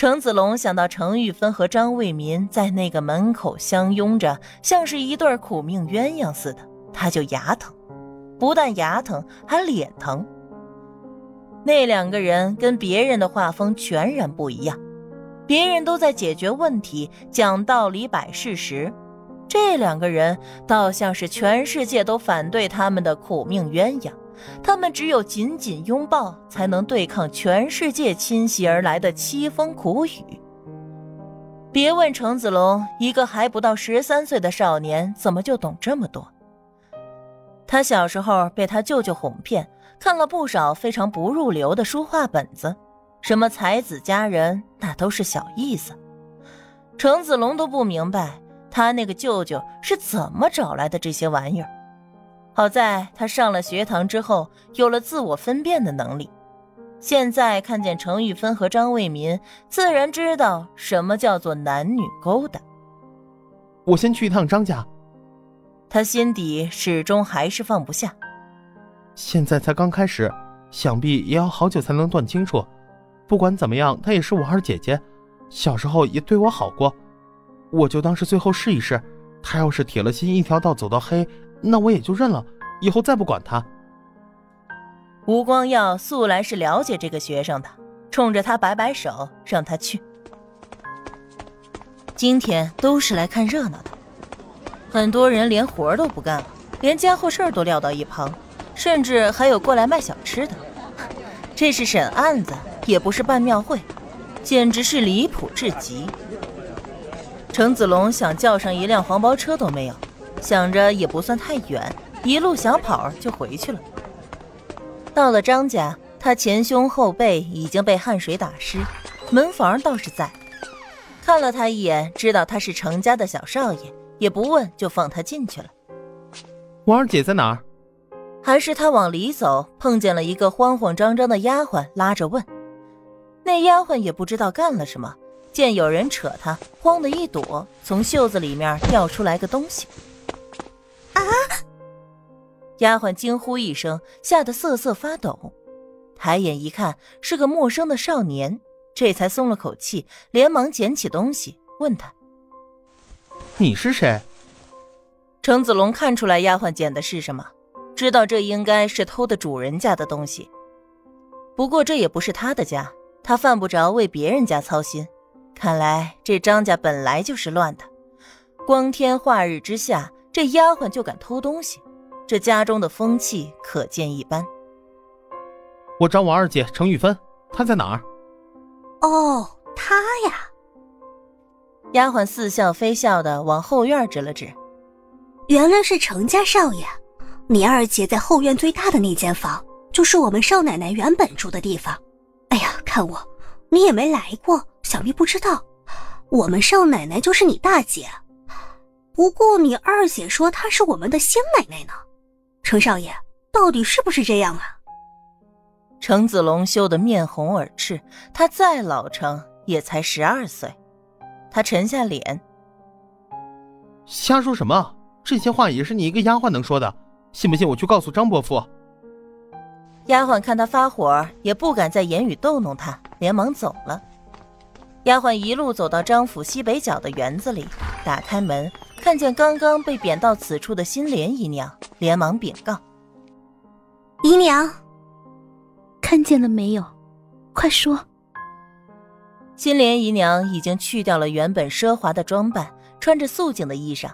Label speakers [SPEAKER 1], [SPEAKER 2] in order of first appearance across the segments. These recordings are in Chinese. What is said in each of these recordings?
[SPEAKER 1] 程子龙想到程玉芬和张卫民在那个门口相拥着，像是一对苦命鸳鸯似的，他就牙疼，不但牙疼，还脸疼。那两个人跟别人的画风全然不一样，别人都在解决问题、讲道理、摆事实，这两个人倒像是全世界都反对他们的苦命鸳鸯。他们只有紧紧拥抱，才能对抗全世界侵袭而来的凄风苦雨。别问程子龙，一个还不到十三岁的少年，怎么就懂这么多？他小时候被他舅舅哄骗。看了不少非常不入流的书画本子，什么才子佳人，那都是小意思。程子龙都不明白他那个舅舅是怎么找来的这些玩意儿。好在他上了学堂之后，有了自我分辨的能力。现在看见程玉芬和张卫民，自然知道什么叫做男女勾搭。
[SPEAKER 2] 我先去一趟张家。
[SPEAKER 1] 他心底始终还是放不下。
[SPEAKER 2] 现在才刚开始，想必也要好久才能断清楚。不管怎么样，她也是我二姐姐，小时候也对我好过，我就当是最后试一试。她要是铁了心一条道走到黑，那我也就认了，以后再不管他。
[SPEAKER 1] 吴光耀素来是了解这个学生的，冲着他摆摆手，让他去。今天都是来看热闹的，很多人连活都不干了，连家伙事儿都撂到一旁。甚至还有过来卖小吃的，这是审案子，也不是办庙会，简直是离谱至极。程子龙想叫上一辆黄包车都没有，想着也不算太远，一路小跑就回去了。到了张家，他前胸后背已经被汗水打湿，门房倒是在，看了他一眼，知道他是程家的小少爷，也不问就放他进去了。
[SPEAKER 2] 王二姐在哪儿？
[SPEAKER 1] 还是他往里走，碰见了一个慌慌张张的丫鬟，拉着问。那丫鬟也不知道干了什么，见有人扯她，慌的一躲，从袖子里面掉出来个东西。
[SPEAKER 3] 啊！
[SPEAKER 1] 丫鬟惊呼一声，吓得瑟瑟发抖，抬眼一看是个陌生的少年，这才松了口气，连忙捡起东西问他：“
[SPEAKER 2] 你是谁？”
[SPEAKER 1] 程子龙看出来丫鬟捡的是什么。知道这应该是偷的主人家的东西，不过这也不是他的家，他犯不着为别人家操心。看来这张家本来就是乱的，光天化日之下，这丫鬟就敢偷东西，这家中的风气可见一斑。
[SPEAKER 2] 我找我二姐程玉芬，她在哪儿？
[SPEAKER 3] 哦，她呀。
[SPEAKER 1] 丫鬟似笑非笑的往后院指了指，
[SPEAKER 3] 原来是程家少爷。你二姐在后院最大的那间房，就是我们少奶奶原本住的地方。哎呀，看我，你也没来过，想必不知道，我们少奶奶就是你大姐。不过你二姐说她是我们的仙奶奶呢。程少爷，到底是不是这样啊？
[SPEAKER 1] 程子龙羞得面红耳赤，他再老成也才十二岁。他沉下脸，
[SPEAKER 2] 瞎说什么？这些话也是你一个丫鬟能说的。信不信我去告诉张伯父？
[SPEAKER 1] 丫鬟看他发火，也不敢再言语逗弄他，连忙走了。丫鬟一路走到张府西北角的园子里，打开门，看见刚刚被贬到此处的新莲姨娘，连忙禀告：“
[SPEAKER 3] 姨娘，
[SPEAKER 4] 看见了没有？快说。”
[SPEAKER 1] 新莲姨娘已经去掉了原本奢华的装扮，穿着素净的衣裳，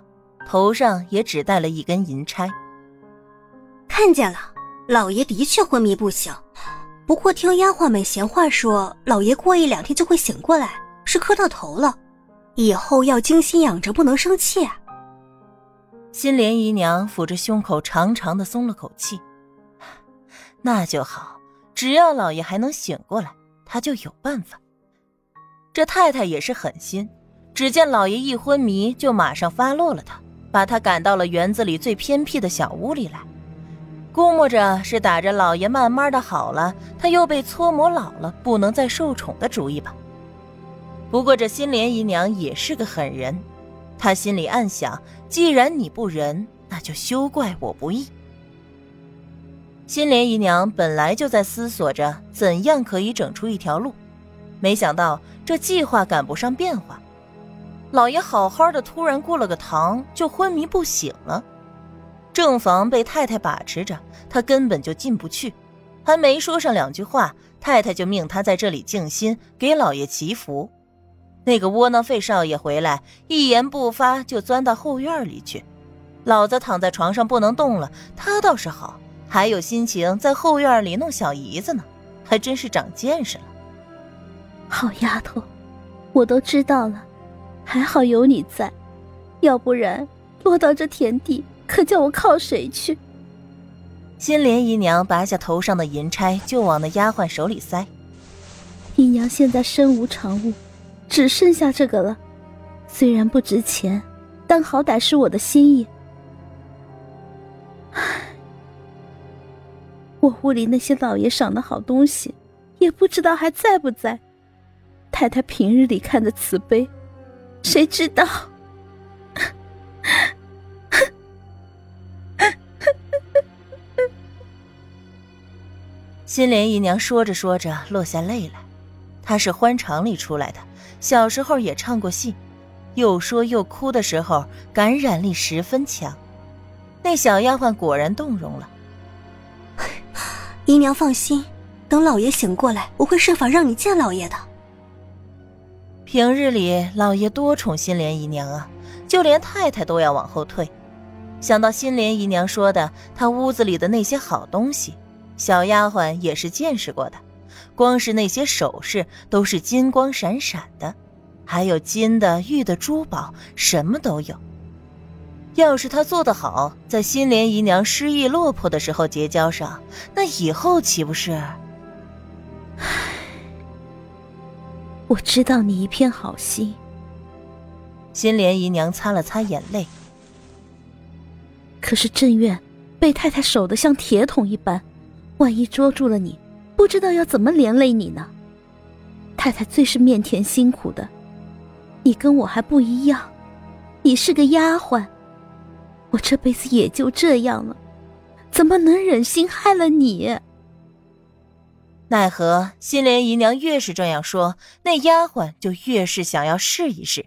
[SPEAKER 1] 头上也只戴了一根银钗。
[SPEAKER 3] 看见了，老爷的确昏迷不醒，不过听丫鬟们闲话说，老爷过一两天就会醒过来，是磕到头了，以后要精心养着，不能生气啊。
[SPEAKER 1] 新莲姨娘抚着胸口，长长的松了口气，那就好，只要老爷还能醒过来，她就有办法。这太太也是狠心，只见老爷一昏迷，就马上发落了他，把他赶到了园子里最偏僻的小屋里来。估摸着是打着老爷慢慢的好了，他又被搓磨老了，不能再受宠的主意吧。不过这新莲姨娘也是个狠人，她心里暗想：既然你不仁，那就休怪我不义。新莲姨娘本来就在思索着怎样可以整出一条路，没想到这计划赶不上变化，老爷好好的突然过了个堂就昏迷不醒了。正房被太太把持着，她根本就进不去，还没说上两句话，太太就命她在这里静心给老爷祈福。那个窝囊废少爷回来，一言不发就钻到后院里去。老子躺在床上不能动了，他倒是好，还有心情在后院里弄小姨子呢，还真是长见识了。
[SPEAKER 4] 好丫头，我都知道了，还好有你在，要不然落到这田地，可叫我靠谁去？
[SPEAKER 1] 新莲姨娘拔下头上的银钗，就往那丫鬟手里塞。
[SPEAKER 4] 姨娘现在身无长物。只剩下这个了，虽然不值钱，但好歹是我的心意。我屋里那些老爷赏的好东西，也不知道还在不在。太太平日里看着慈悲，谁知道？
[SPEAKER 1] 新莲姨娘说着说着落下泪来，她是欢场里出来的。小时候也唱过戏，又说又哭的时候，感染力十分强。那小丫鬟果然动容了。
[SPEAKER 3] 姨娘放心，等老爷醒过来，我会设法让你见老爷的。
[SPEAKER 1] 平日里老爷多宠心莲姨娘啊，就连太太都要往后退。想到心莲姨娘说的，她屋子里的那些好东西，小丫鬟也是见识过的。光是那些首饰都是金光闪闪的，还有金的、玉的珠宝，什么都有。要是他做得好，在新莲姨娘失意落魄的时候结交上，那以后岂不是？唉，
[SPEAKER 4] 我知道你一片好心。
[SPEAKER 1] 新莲姨娘擦了擦眼泪。
[SPEAKER 4] 可是正院被太太守得像铁桶一般，万一捉住了你。不知道要怎么连累你呢？太太最是面甜辛苦的，你跟我还不一样，你是个丫鬟，我这辈子也就这样了，怎么能忍心害了你？
[SPEAKER 1] 奈何新莲姨娘越是这样说，那丫鬟就越是想要试一试。